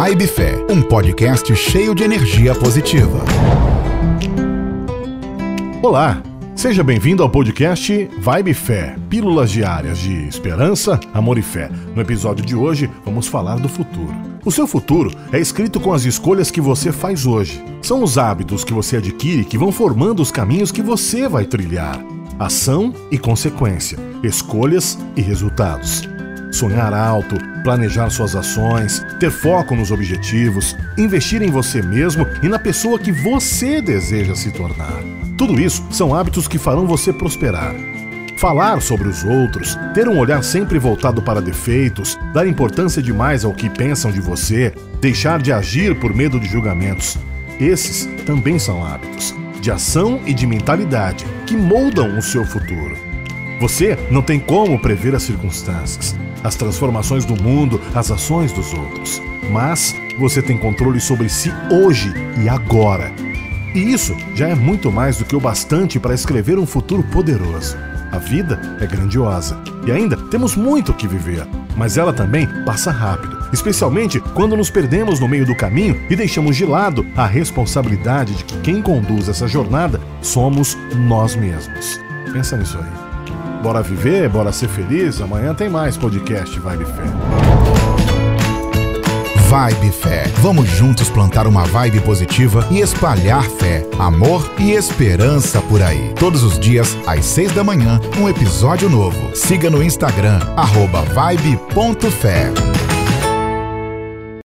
Vibe Fé, um podcast cheio de energia positiva. Olá, seja bem-vindo ao podcast Vibe Fé, pílulas diárias de esperança, amor e fé. No episódio de hoje, vamos falar do futuro. O seu futuro é escrito com as escolhas que você faz hoje. São os hábitos que você adquire que vão formando os caminhos que você vai trilhar. Ação e consequência, escolhas e resultados. Sonhar alto, planejar suas ações, ter foco nos objetivos, investir em você mesmo e na pessoa que você deseja se tornar. Tudo isso são hábitos que farão você prosperar. Falar sobre os outros, ter um olhar sempre voltado para defeitos, dar importância demais ao que pensam de você, deixar de agir por medo de julgamentos. Esses também são hábitos de ação e de mentalidade que moldam o seu futuro. Você não tem como prever as circunstâncias, as transformações do mundo, as ações dos outros. Mas você tem controle sobre si hoje e agora. E isso já é muito mais do que o bastante para escrever um futuro poderoso. A vida é grandiosa e ainda temos muito que viver, mas ela também passa rápido, especialmente quando nos perdemos no meio do caminho e deixamos de lado a responsabilidade de que quem conduz essa jornada somos nós mesmos. Pensa nisso aí. Bora viver, bora ser feliz. Amanhã tem mais podcast Vibe Fé. Vibe Fé. Vamos juntos plantar uma vibe positiva e espalhar fé, amor e esperança por aí. Todos os dias, às seis da manhã, um episódio novo. Siga no Instagram, arroba vibe.fé.